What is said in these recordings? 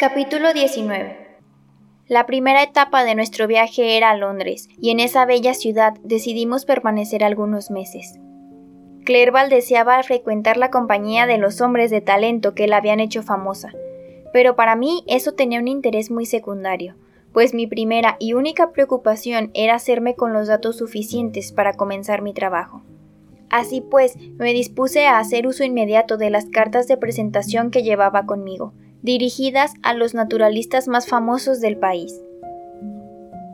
Capítulo 19 La primera etapa de nuestro viaje era a Londres, y en esa bella ciudad decidimos permanecer algunos meses. Clerval deseaba frecuentar la compañía de los hombres de talento que la habían hecho famosa, pero para mí eso tenía un interés muy secundario, pues mi primera y única preocupación era hacerme con los datos suficientes para comenzar mi trabajo. Así pues, me dispuse a hacer uso inmediato de las cartas de presentación que llevaba conmigo, dirigidas a los naturalistas más famosos del país.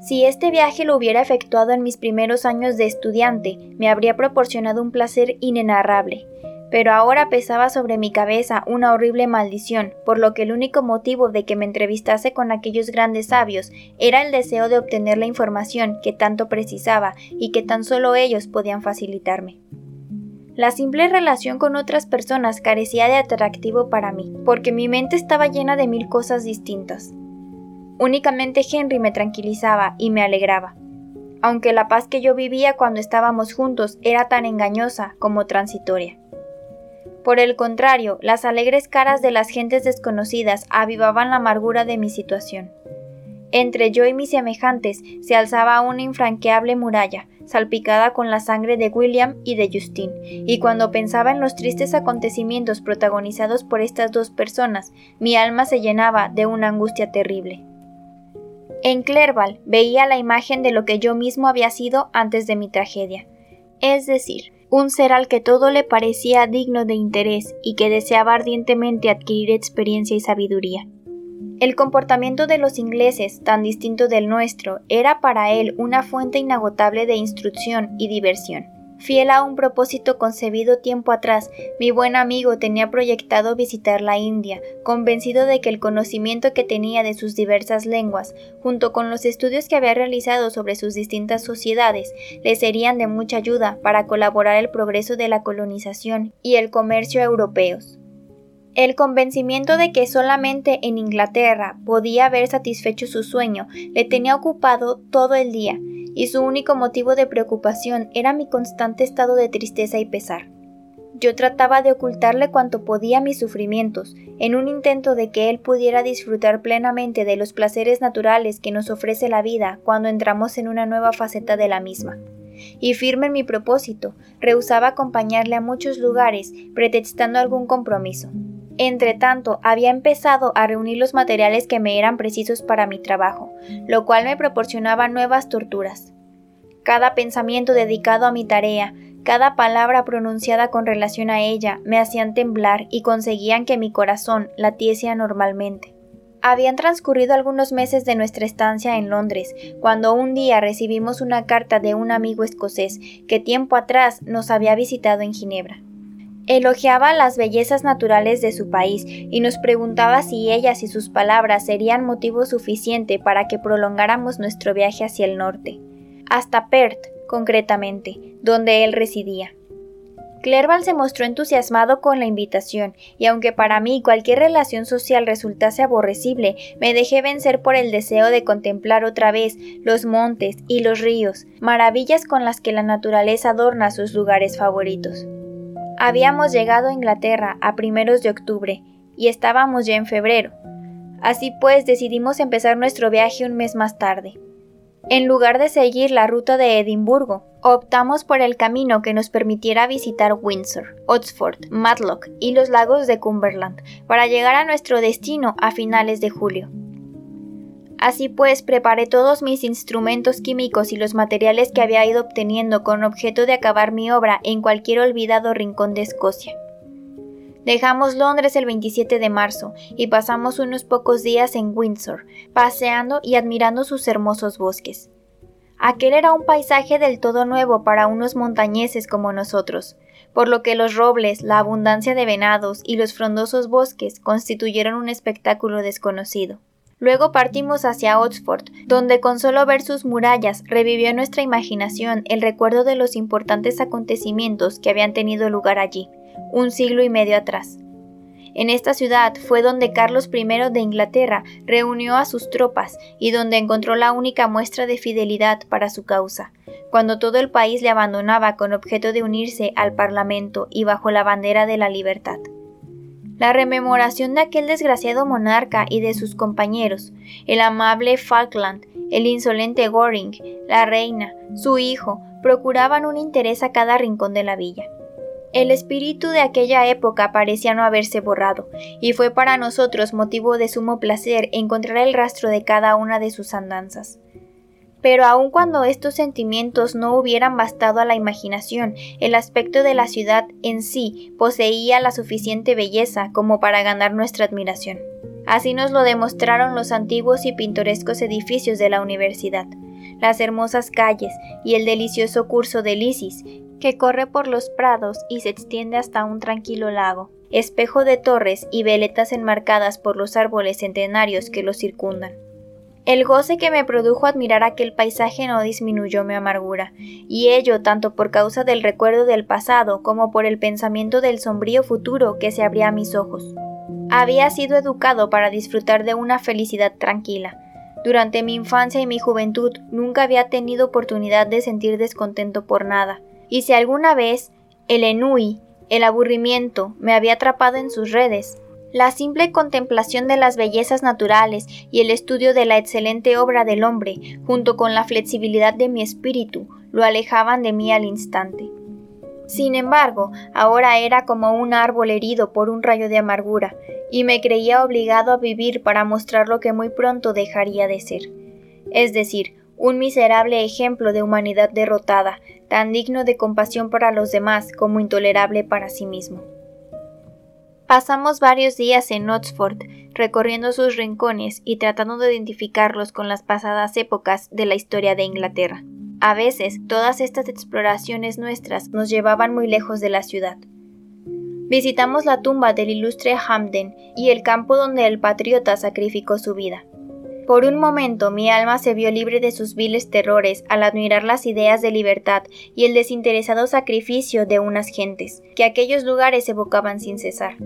Si este viaje lo hubiera efectuado en mis primeros años de estudiante, me habría proporcionado un placer inenarrable, pero ahora pesaba sobre mi cabeza una horrible maldición, por lo que el único motivo de que me entrevistase con aquellos grandes sabios era el deseo de obtener la información que tanto precisaba y que tan solo ellos podían facilitarme. La simple relación con otras personas carecía de atractivo para mí, porque mi mente estaba llena de mil cosas distintas. Únicamente Henry me tranquilizaba y me alegraba, aunque la paz que yo vivía cuando estábamos juntos era tan engañosa como transitoria. Por el contrario, las alegres caras de las gentes desconocidas avivaban la amargura de mi situación. Entre yo y mis semejantes se alzaba una infranqueable muralla, salpicada con la sangre de William y de Justine, y cuando pensaba en los tristes acontecimientos protagonizados por estas dos personas, mi alma se llenaba de una angustia terrible. En Clerval veía la imagen de lo que yo mismo había sido antes de mi tragedia, es decir, un ser al que todo le parecía digno de interés y que deseaba ardientemente adquirir experiencia y sabiduría. El comportamiento de los ingleses, tan distinto del nuestro, era para él una fuente inagotable de instrucción y diversión. Fiel a un propósito concebido tiempo atrás, mi buen amigo tenía proyectado visitar la India, convencido de que el conocimiento que tenía de sus diversas lenguas, junto con los estudios que había realizado sobre sus distintas sociedades, le serían de mucha ayuda para colaborar el progreso de la colonización y el comercio europeos. El convencimiento de que solamente en Inglaterra podía haber satisfecho su sueño le tenía ocupado todo el día, y su único motivo de preocupación era mi constante estado de tristeza y pesar. Yo trataba de ocultarle cuanto podía mis sufrimientos, en un intento de que él pudiera disfrutar plenamente de los placeres naturales que nos ofrece la vida cuando entramos en una nueva faceta de la misma. Y firme en mi propósito, rehusaba acompañarle a muchos lugares, pretextando algún compromiso. Entretanto, había empezado a reunir los materiales que me eran precisos para mi trabajo, lo cual me proporcionaba nuevas torturas. Cada pensamiento dedicado a mi tarea, cada palabra pronunciada con relación a ella, me hacían temblar y conseguían que mi corazón latiese anormalmente. Habían transcurrido algunos meses de nuestra estancia en Londres, cuando un día recibimos una carta de un amigo escocés que tiempo atrás nos había visitado en Ginebra. Elogiaba las bellezas naturales de su país y nos preguntaba si ellas y sus palabras serían motivo suficiente para que prolongáramos nuestro viaje hacia el norte. hasta Perth, concretamente, donde él residía. Clerval se mostró entusiasmado con la invitación, y aunque para mí cualquier relación social resultase aborrecible, me dejé vencer por el deseo de contemplar otra vez los montes y los ríos, maravillas con las que la naturaleza adorna sus lugares favoritos. Habíamos llegado a Inglaterra a primeros de octubre, y estábamos ya en febrero. Así pues decidimos empezar nuestro viaje un mes más tarde. En lugar de seguir la ruta de Edimburgo, optamos por el camino que nos permitiera visitar Windsor, Oxford, Matlock y los lagos de Cumberland para llegar a nuestro destino a finales de julio. Así pues, preparé todos mis instrumentos químicos y los materiales que había ido obteniendo con objeto de acabar mi obra en cualquier olvidado rincón de Escocia. Dejamos Londres el 27 de marzo y pasamos unos pocos días en Windsor, paseando y admirando sus hermosos bosques. Aquel era un paisaje del todo nuevo para unos montañeses como nosotros, por lo que los robles, la abundancia de venados y los frondosos bosques constituyeron un espectáculo desconocido. Luego partimos hacia Oxford, donde con solo ver sus murallas revivió en nuestra imaginación el recuerdo de los importantes acontecimientos que habían tenido lugar allí un siglo y medio atrás. En esta ciudad fue donde Carlos I de Inglaterra reunió a sus tropas y donde encontró la única muestra de fidelidad para su causa, cuando todo el país le abandonaba con objeto de unirse al Parlamento y bajo la bandera de la libertad. La rememoración de aquel desgraciado monarca y de sus compañeros, el amable Falkland, el insolente Goring, la reina, su hijo, procuraban un interés a cada rincón de la villa. El espíritu de aquella época parecía no haberse borrado, y fue para nosotros motivo de sumo placer encontrar el rastro de cada una de sus andanzas. Pero aun cuando estos sentimientos no hubieran bastado a la imaginación, el aspecto de la ciudad en sí poseía la suficiente belleza como para ganar nuestra admiración. Así nos lo demostraron los antiguos y pintorescos edificios de la universidad, las hermosas calles y el delicioso curso del Isis, que corre por los prados y se extiende hasta un tranquilo lago, espejo de torres y veletas enmarcadas por los árboles centenarios que lo circundan. El goce que me produjo admirar aquel paisaje no disminuyó mi amargura, y ello tanto por causa del recuerdo del pasado como por el pensamiento del sombrío futuro que se abría a mis ojos. Había sido educado para disfrutar de una felicidad tranquila. Durante mi infancia y mi juventud nunca había tenido oportunidad de sentir descontento por nada, y si alguna vez el ennui, el aburrimiento, me había atrapado en sus redes, la simple contemplación de las bellezas naturales y el estudio de la excelente obra del hombre, junto con la flexibilidad de mi espíritu, lo alejaban de mí al instante. Sin embargo, ahora era como un árbol herido por un rayo de amargura, y me creía obligado a vivir para mostrar lo que muy pronto dejaría de ser. Es decir, un miserable ejemplo de humanidad derrotada, tan digno de compasión para los demás como intolerable para sí mismo. Pasamos varios días en Oxford, recorriendo sus rincones y tratando de identificarlos con las pasadas épocas de la historia de Inglaterra. A veces, todas estas exploraciones nuestras nos llevaban muy lejos de la ciudad. Visitamos la tumba del ilustre Hamden y el campo donde el patriota sacrificó su vida. Por un momento mi alma se vio libre de sus viles terrores al admirar las ideas de libertad y el desinteresado sacrificio de unas gentes, que aquellos lugares evocaban sin cesar.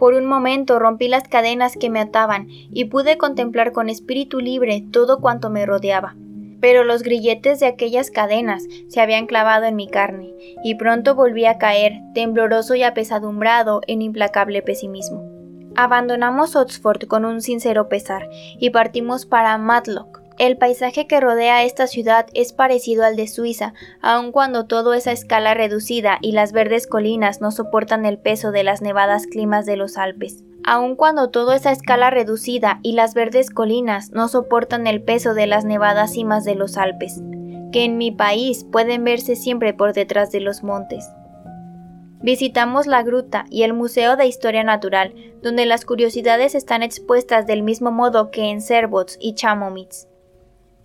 Por un momento rompí las cadenas que me ataban y pude contemplar con espíritu libre todo cuanto me rodeaba. Pero los grilletes de aquellas cadenas se habían clavado en mi carne, y pronto volví a caer, tembloroso y apesadumbrado en implacable pesimismo. Abandonamos Oxford con un sincero pesar y partimos para Matlock. El paisaje que rodea esta ciudad es parecido al de Suiza, aun cuando todo es a escala reducida y las verdes colinas no soportan el peso de las nevadas climas de los Alpes. Aun cuando todo es a escala reducida y las verdes colinas no soportan el peso de las nevadas cimas de los Alpes, que en mi país pueden verse siempre por detrás de los montes. Visitamos la gruta y el Museo de Historia Natural, donde las curiosidades están expuestas del mismo modo que en Servots y Chamonix.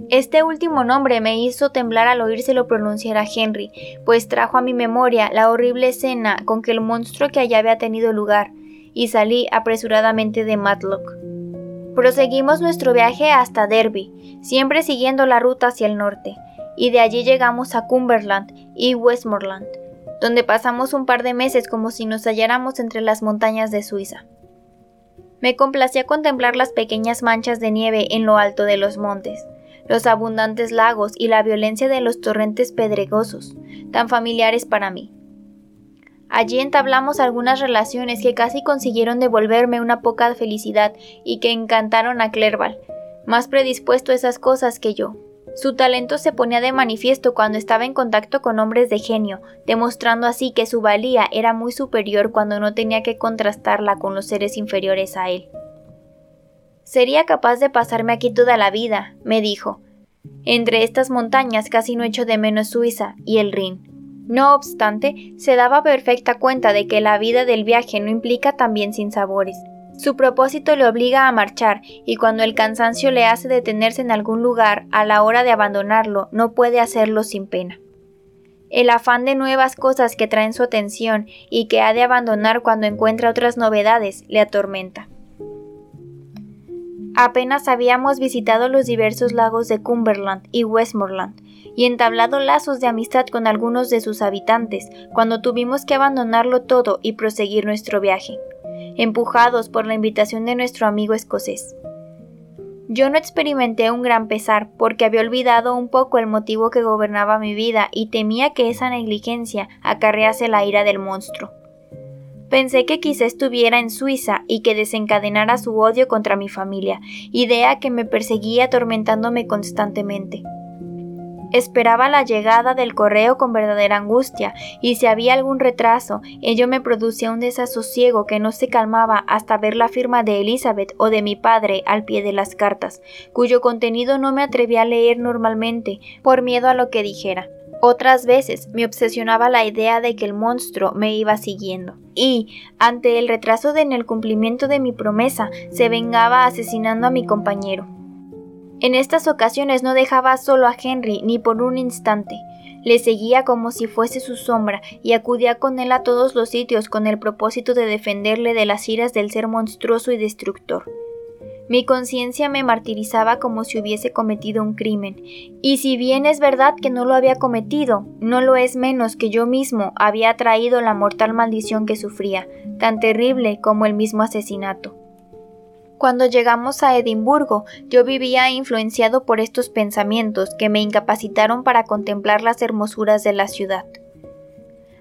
Este último nombre me hizo temblar al oírselo pronunciar a Henry, pues trajo a mi memoria la horrible escena con que el monstruo que allá había tenido lugar, y salí apresuradamente de Matlock. Proseguimos nuestro viaje hasta Derby, siempre siguiendo la ruta hacia el norte, y de allí llegamos a Cumberland y Westmoreland, donde pasamos un par de meses como si nos halláramos entre las montañas de Suiza. Me complacía contemplar las pequeñas manchas de nieve en lo alto de los montes, los abundantes lagos y la violencia de los torrentes pedregosos, tan familiares para mí. Allí entablamos algunas relaciones que casi consiguieron devolverme una poca felicidad y que encantaron a Clerval, más predispuesto a esas cosas que yo. Su talento se ponía de manifiesto cuando estaba en contacto con hombres de genio, demostrando así que su valía era muy superior cuando no tenía que contrastarla con los seres inferiores a él. Sería capaz de pasarme aquí toda la vida, me dijo. Entre estas montañas casi no echo de menos Suiza y el Rin. No obstante, se daba perfecta cuenta de que la vida del viaje no implica también sinsabores. Su propósito le obliga a marchar, y cuando el cansancio le hace detenerse en algún lugar a la hora de abandonarlo, no puede hacerlo sin pena. El afán de nuevas cosas que traen su atención y que ha de abandonar cuando encuentra otras novedades le atormenta. Apenas habíamos visitado los diversos lagos de Cumberland y Westmoreland, y entablado lazos de amistad con algunos de sus habitantes, cuando tuvimos que abandonarlo todo y proseguir nuestro viaje, empujados por la invitación de nuestro amigo escocés. Yo no experimenté un gran pesar porque había olvidado un poco el motivo que gobernaba mi vida y temía que esa negligencia acarrease la ira del monstruo. Pensé que quizá estuviera en Suiza y que desencadenara su odio contra mi familia, idea que me perseguía atormentándome constantemente. Esperaba la llegada del correo con verdadera angustia, y si había algún retraso, ello me producía un desasosiego que no se calmaba hasta ver la firma de Elizabeth o de mi padre al pie de las cartas, cuyo contenido no me atrevía a leer normalmente, por miedo a lo que dijera. Otras veces me obsesionaba la idea de que el monstruo me iba siguiendo, y, ante el retraso en el cumplimiento de mi promesa, se vengaba asesinando a mi compañero. En estas ocasiones no dejaba solo a Henry ni por un instante. Le seguía como si fuese su sombra y acudía con él a todos los sitios con el propósito de defenderle de las iras del ser monstruoso y destructor. Mi conciencia me martirizaba como si hubiese cometido un crimen, y si bien es verdad que no lo había cometido, no lo es menos que yo mismo había traído la mortal maldición que sufría, tan terrible como el mismo asesinato. Cuando llegamos a Edimburgo, yo vivía influenciado por estos pensamientos que me incapacitaron para contemplar las hermosuras de la ciudad.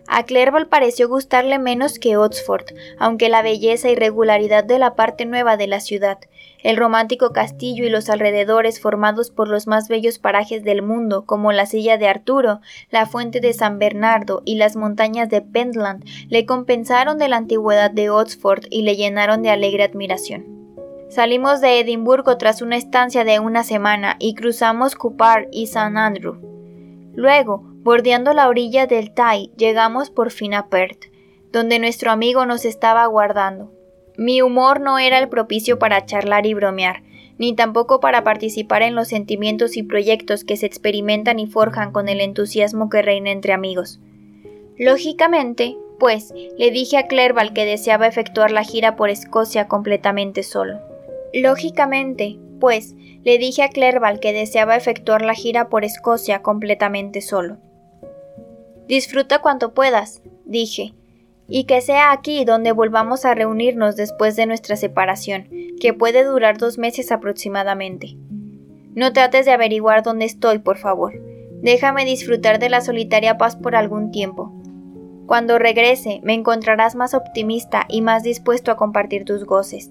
A Clerval pareció gustarle menos que Oxford, aunque la belleza y regularidad de la parte nueva de la ciudad, el romántico castillo y los alrededores formados por los más bellos parajes del mundo, como la silla de Arturo, la fuente de San Bernardo y las montañas de Pentland, le compensaron de la antigüedad de Oxford y le llenaron de alegre admiración. Salimos de Edimburgo tras una estancia de una semana y cruzamos Cupar y San Andrew. Luego, bordeando la orilla del Tay, llegamos por fin a Perth, donde nuestro amigo nos estaba aguardando. Mi humor no era el propicio para charlar y bromear, ni tampoco para participar en los sentimientos y proyectos que se experimentan y forjan con el entusiasmo que reina entre amigos. Lógicamente, pues, le dije a Clerval que deseaba efectuar la gira por Escocia completamente solo. Lógicamente, pues, le dije a Clerval que deseaba efectuar la gira por Escocia completamente solo. Disfruta cuanto puedas, dije, y que sea aquí donde volvamos a reunirnos después de nuestra separación, que puede durar dos meses aproximadamente. No trates de averiguar dónde estoy, por favor. Déjame disfrutar de la solitaria paz por algún tiempo. Cuando regrese, me encontrarás más optimista y más dispuesto a compartir tus goces.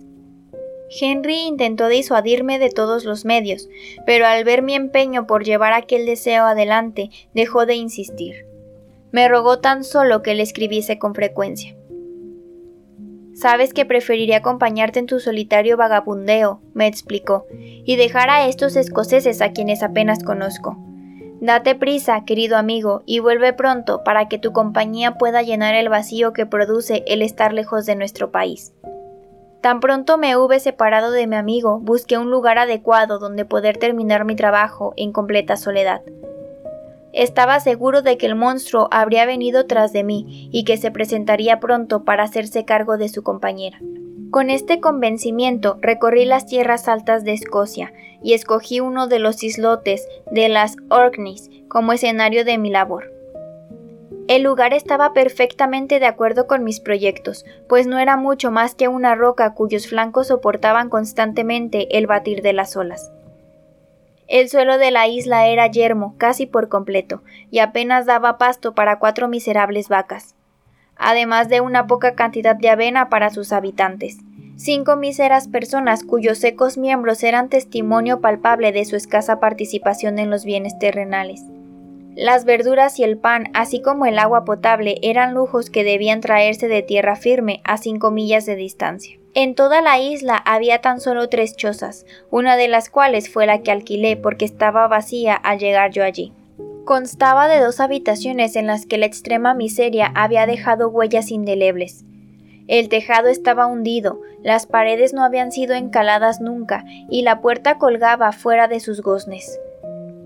Henry intentó disuadirme de todos los medios, pero al ver mi empeño por llevar aquel deseo adelante, dejó de insistir. Me rogó tan solo que le escribiese con frecuencia. Sabes que preferiría acompañarte en tu solitario vagabundeo, me explicó, y dejar a estos escoceses a quienes apenas conozco. Date prisa, querido amigo, y vuelve pronto para que tu compañía pueda llenar el vacío que produce el estar lejos de nuestro país. Tan pronto me hube separado de mi amigo, busqué un lugar adecuado donde poder terminar mi trabajo en completa soledad. Estaba seguro de que el monstruo habría venido tras de mí y que se presentaría pronto para hacerse cargo de su compañera. Con este convencimiento recorrí las tierras altas de Escocia y escogí uno de los islotes de las Orkneys como escenario de mi labor. El lugar estaba perfectamente de acuerdo con mis proyectos, pues no era mucho más que una roca cuyos flancos soportaban constantemente el batir de las olas. El suelo de la isla era yermo casi por completo, y apenas daba pasto para cuatro miserables vacas, además de una poca cantidad de avena para sus habitantes. Cinco míseras personas cuyos secos miembros eran testimonio palpable de su escasa participación en los bienes terrenales. Las verduras y el pan, así como el agua potable, eran lujos que debían traerse de tierra firme a cinco millas de distancia. En toda la isla había tan solo tres chozas, una de las cuales fue la que alquilé porque estaba vacía al llegar yo allí. Constaba de dos habitaciones en las que la extrema miseria había dejado huellas indelebles. El tejado estaba hundido, las paredes no habían sido encaladas nunca y la puerta colgaba fuera de sus goznes.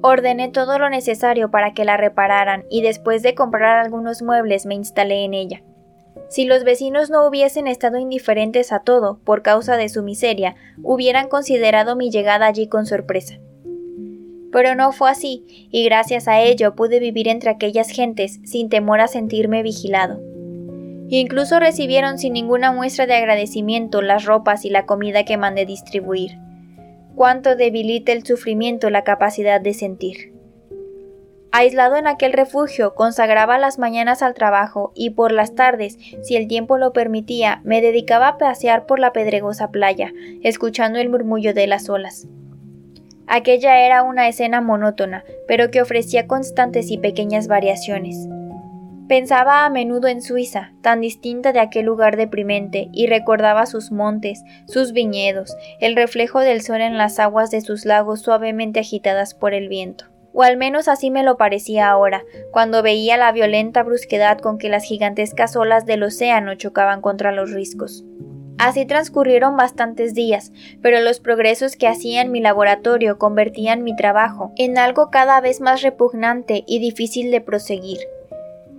Ordené todo lo necesario para que la repararan y después de comprar algunos muebles me instalé en ella. Si los vecinos no hubiesen estado indiferentes a todo por causa de su miseria, hubieran considerado mi llegada allí con sorpresa. Pero no fue así, y gracias a ello pude vivir entre aquellas gentes sin temor a sentirme vigilado. Incluso recibieron sin ninguna muestra de agradecimiento las ropas y la comida que mandé distribuir cuánto debilita el sufrimiento la capacidad de sentir. Aislado en aquel refugio, consagraba las mañanas al trabajo y por las tardes, si el tiempo lo permitía, me dedicaba a pasear por la pedregosa playa, escuchando el murmullo de las olas. Aquella era una escena monótona, pero que ofrecía constantes y pequeñas variaciones. Pensaba a menudo en Suiza, tan distinta de aquel lugar deprimente, y recordaba sus montes, sus viñedos, el reflejo del sol en las aguas de sus lagos suavemente agitadas por el viento. O al menos así me lo parecía ahora, cuando veía la violenta brusquedad con que las gigantescas olas del océano chocaban contra los riscos. Así transcurrieron bastantes días, pero los progresos que hacía en mi laboratorio convertían mi trabajo en algo cada vez más repugnante y difícil de proseguir.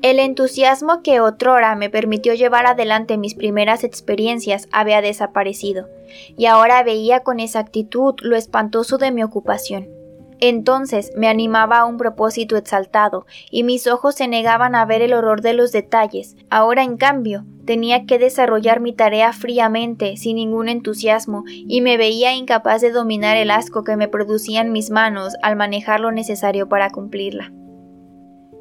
El entusiasmo que otrora me permitió llevar adelante mis primeras experiencias había desaparecido, y ahora veía con exactitud lo espantoso de mi ocupación. Entonces me animaba a un propósito exaltado, y mis ojos se negaban a ver el horror de los detalles. Ahora, en cambio, tenía que desarrollar mi tarea fríamente, sin ningún entusiasmo, y me veía incapaz de dominar el asco que me producían mis manos al manejar lo necesario para cumplirla.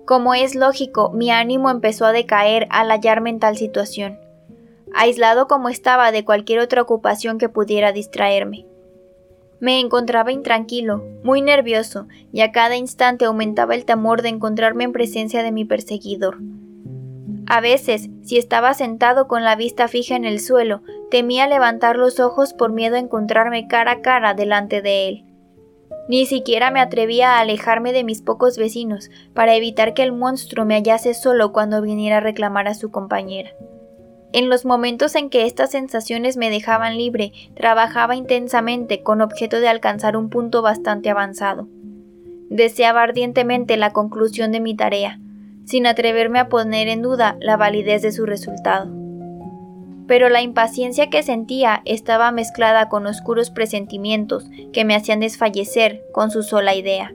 Como es lógico, mi ánimo empezó a decaer al hallarme en tal situación, aislado como estaba de cualquier otra ocupación que pudiera distraerme. Me encontraba intranquilo, muy nervioso, y a cada instante aumentaba el temor de encontrarme en presencia de mi perseguidor. A veces, si estaba sentado con la vista fija en el suelo, temía levantar los ojos por miedo a encontrarme cara a cara delante de él. Ni siquiera me atrevía a alejarme de mis pocos vecinos para evitar que el monstruo me hallase solo cuando viniera a reclamar a su compañera. En los momentos en que estas sensaciones me dejaban libre, trabajaba intensamente con objeto de alcanzar un punto bastante avanzado. Deseaba ardientemente la conclusión de mi tarea, sin atreverme a poner en duda la validez de su resultado pero la impaciencia que sentía estaba mezclada con oscuros presentimientos que me hacían desfallecer con su sola idea.